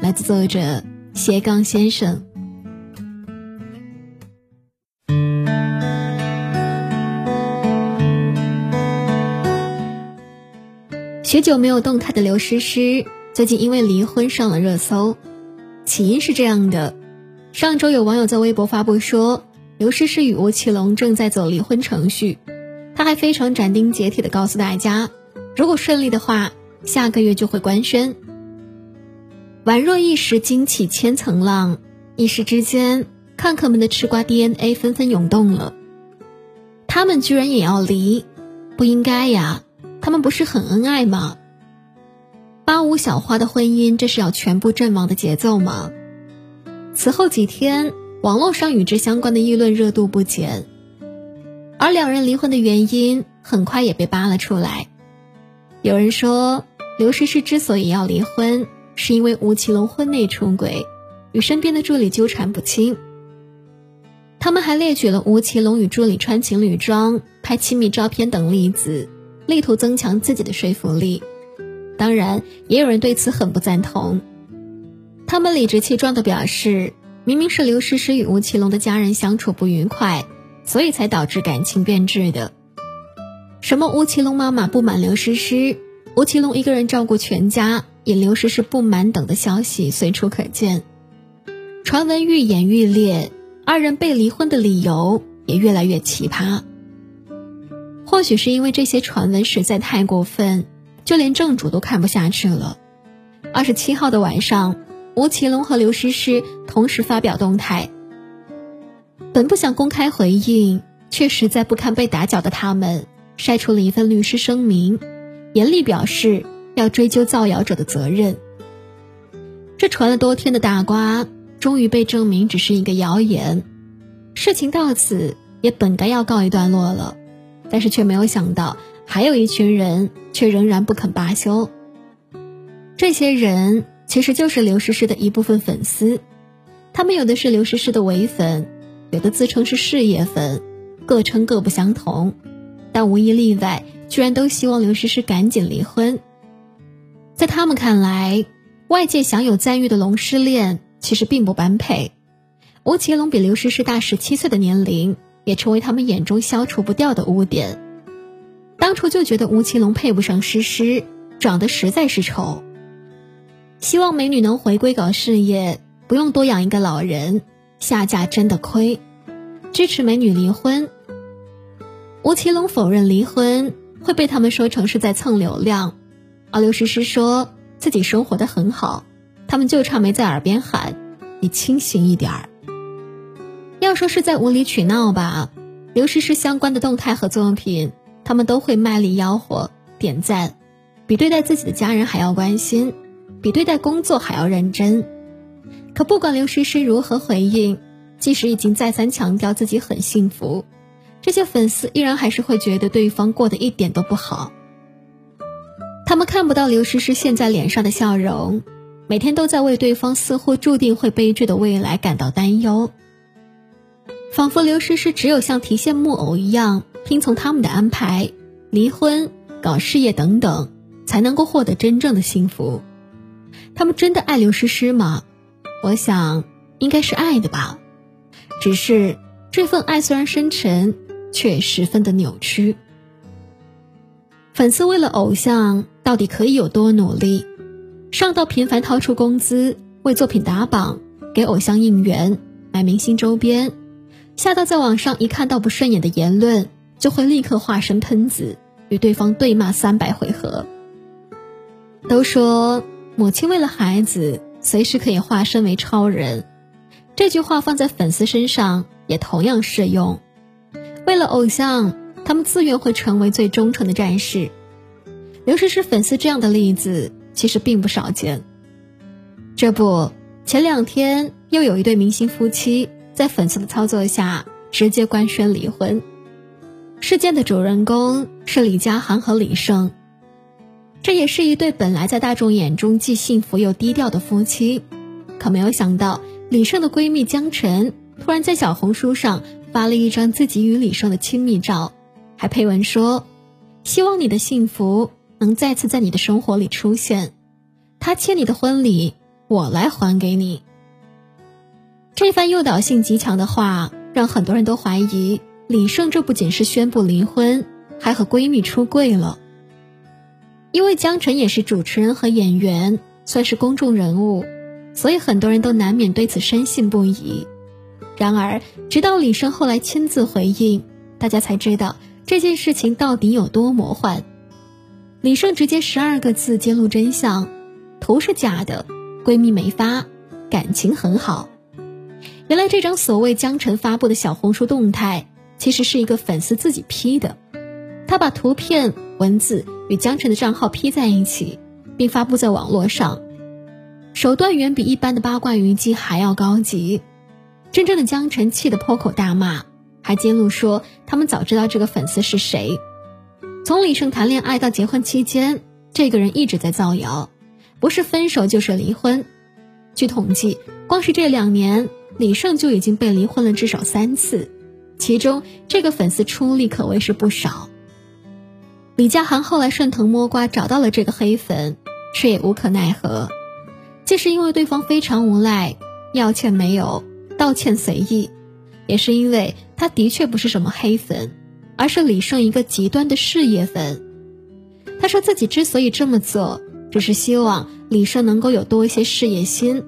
来自作者斜杠先生。许久没有动态的刘诗诗，最近因为离婚上了热搜。起因是这样的：上周有网友在微博发布说，刘诗诗与吴奇隆正在走离婚程序。他还非常斩钉截铁的告诉大家，如果顺利的话，下个月就会官宣。宛若一时惊起千层浪，一时之间，看客们的吃瓜 DNA 纷纷涌动了。他们居然也要离，不应该呀！他们不是很恩爱吗？八五小花的婚姻，这是要全部阵亡的节奏吗？此后几天，网络上与之相关的议论热度不减，而两人离婚的原因很快也被扒了出来。有人说，刘诗诗之所以要离婚。是因为吴奇隆婚内出轨，与身边的助理纠缠不清。他们还列举了吴奇隆与助理穿情侣装、拍亲密照片等例子，力图增强自己的说服力。当然，也有人对此很不赞同。他们理直气壮地表示，明明是刘诗诗与吴奇隆的家人相处不愉快，所以才导致感情变质的。什么吴奇隆妈妈不满刘诗诗，吴奇隆一个人照顾全家。引刘诗诗不满等的消息随处可见，传闻愈演愈烈，二人被离婚的理由也越来越奇葩。或许是因为这些传闻实在太过分，就连正主都看不下去了。二十七号的晚上，吴奇隆和刘诗诗同时发表动态，本不想公开回应，却实在不堪被打搅的他们，晒出了一份律师声明，严厉表示。要追究造谣者的责任。这传了多天的大瓜，终于被证明只是一个谣言。事情到此也本该要告一段落了，但是却没有想到，还有一群人却仍然不肯罢休。这些人其实就是刘诗诗的一部分粉丝，他们有的是刘诗诗的伪粉，有的自称是事业粉，各称各不相同，但无一例外，居然都希望刘诗诗赶紧离婚。在他们看来，外界享有赞誉的龙狮恋其实并不般配。吴奇隆比刘诗诗大十七岁的年龄，也成为他们眼中消除不掉的污点。当初就觉得吴奇隆配不上诗诗，长得实在是丑。希望美女能回归搞事业，不用多养一个老人，下嫁真的亏。支持美女离婚。吴奇隆否认离婚会被他们说成是在蹭流量。而刘诗诗说自己生活的很好，他们就差没在耳边喊：“你清醒一点儿。”要说是在无理取闹吧，刘诗诗相关的动态和作品，他们都会卖力吆喝、点赞，比对待自己的家人还要关心，比对待工作还要认真。可不管刘诗诗如何回应，即使已经再三强调自己很幸福，这些粉丝依然还是会觉得对方过得一点都不好。他们看不到刘诗诗现在脸上的笑容，每天都在为对方似乎注定会悲剧的未来感到担忧。仿佛刘诗诗只有像提线木偶一样听从他们的安排，离婚、搞事业等等，才能够获得真正的幸福。他们真的爱刘诗诗吗？我想应该是爱的吧，只是这份爱虽然深沉，却十分的扭曲。粉丝为了偶像。到底可以有多努力？上到频繁掏出工资为作品打榜、给偶像应援、买明星周边，下到在网上一看到不顺眼的言论，就会立刻化身喷子，与对方对骂三百回合。都说母亲为了孩子，随时可以化身为超人，这句话放在粉丝身上也同样适用。为了偶像，他们自愿会成为最忠诚的战士。刘诗诗粉丝这样的例子其实并不少见。这不，前两天又有一对明星夫妻在粉丝的操作下直接官宣离婚。事件的主人公是李佳航和李晟，这也是一对本来在大众眼中既幸福又低调的夫妻。可没有想到，李晟的闺蜜江晨突然在小红书上发了一张自己与李晟的亲密照，还配文说：“希望你的幸福能再次在你的生活里出现。”他欠你的婚礼。我来还给你。这番诱导性极强的话，让很多人都怀疑李晟这不仅是宣布离婚，还和闺蜜出柜了。因为江晨也是主持人和演员，算是公众人物，所以很多人都难免对此深信不疑。然而，直到李晟后来亲自回应，大家才知道这件事情到底有多魔幻。李晟直接十二个字揭露真相：图是假的。闺蜜没发，感情很好。原来这张所谓江晨发布的小红书动态，其实是一个粉丝自己 P 的。他把图片、文字与江晨的账号 P 在一起，并发布在网络上，手段远比一般的八卦娱记还要高级。真正的江晨气得破口大骂，还揭露说他们早知道这个粉丝是谁。从李晟谈恋爱到结婚期间，这个人一直在造谣。不是分手就是离婚。据统计，光是这两年，李晟就已经被离婚了至少三次，其中这个粉丝出力可谓是不少。李佳航后来顺藤摸瓜找到了这个黑粉，却也无可奈何。既是因为对方非常无赖，要钱没有，道歉随意，也是因为他的确不是什么黑粉，而是李晟一个极端的事业粉。他说自己之所以这么做。只是希望李晟能够有多一些事业心，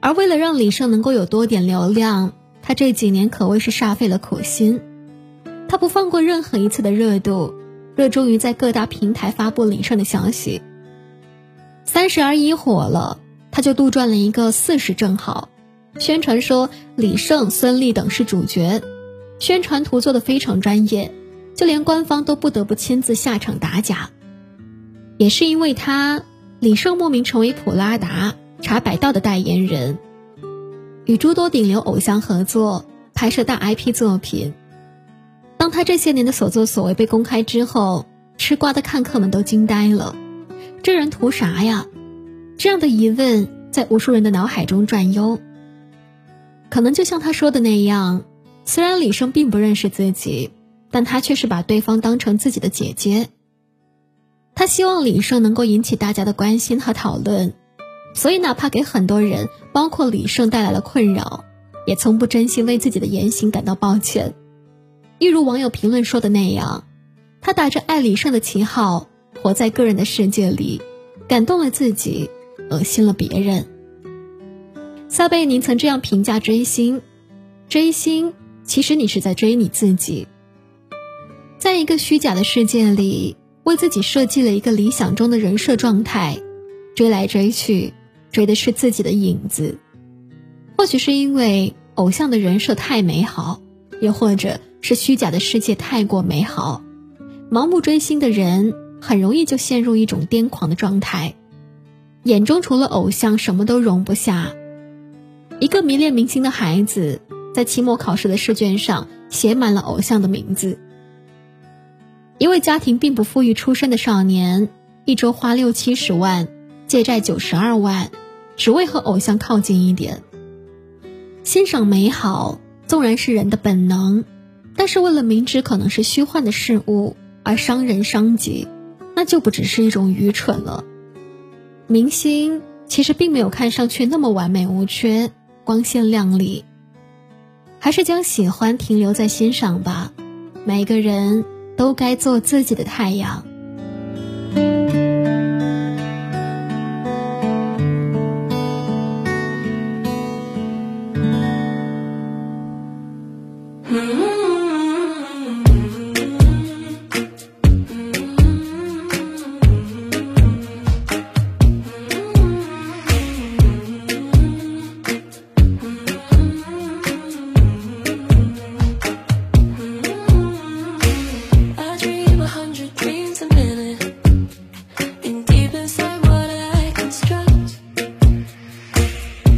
而为了让李晟能够有多点流量，他这几年可谓是煞费了苦心。他不放过任何一次的热度，热衷于在各大平台发布李晟的消息。三十而已火了，他就杜撰了一个四十正好，宣传说李晟、孙俪等是主角，宣传图做的非常专业，就连官方都不得不亲自下场打假。也是因为他，李晟莫名成为普拉达、茶百道的代言人，与诸多顶流偶像合作拍摄大 IP 作品。当他这些年的所作所为被公开之后，吃瓜的看客们都惊呆了：这人图啥呀？这样的疑问在无数人的脑海中转悠。可能就像他说的那样，虽然李晟并不认识自己，但他却是把对方当成自己的姐姐。他希望李晟能够引起大家的关心和讨论，所以哪怕给很多人，包括李晟带来了困扰，也从不真心为自己的言行感到抱歉。一如网友评论说的那样，他打着爱李晟的旗号，活在个人的世界里，感动了自己，恶心了别人。撒贝宁曾这样评价追星：追星其实你是在追你自己，在一个虚假的世界里。为自己设计了一个理想中的人设状态，追来追去，追的是自己的影子。或许是因为偶像的人设太美好，又或者是虚假的世界太过美好，盲目追星的人很容易就陷入一种癫狂的状态，眼中除了偶像什么都容不下。一个迷恋明星的孩子，在期末考试的试卷上写满了偶像的名字。一位家庭并不富裕出身的少年，一周花六七十万，借债九十二万，只为和偶像靠近一点。欣赏美好，纵然是人的本能，但是为了明知可能是虚幻的事物而伤人伤己，那就不只是一种愚蠢了。明星其实并没有看上去那么完美无缺、光鲜亮丽，还是将喜欢停留在欣赏吧。每个人。都该做自己的太阳。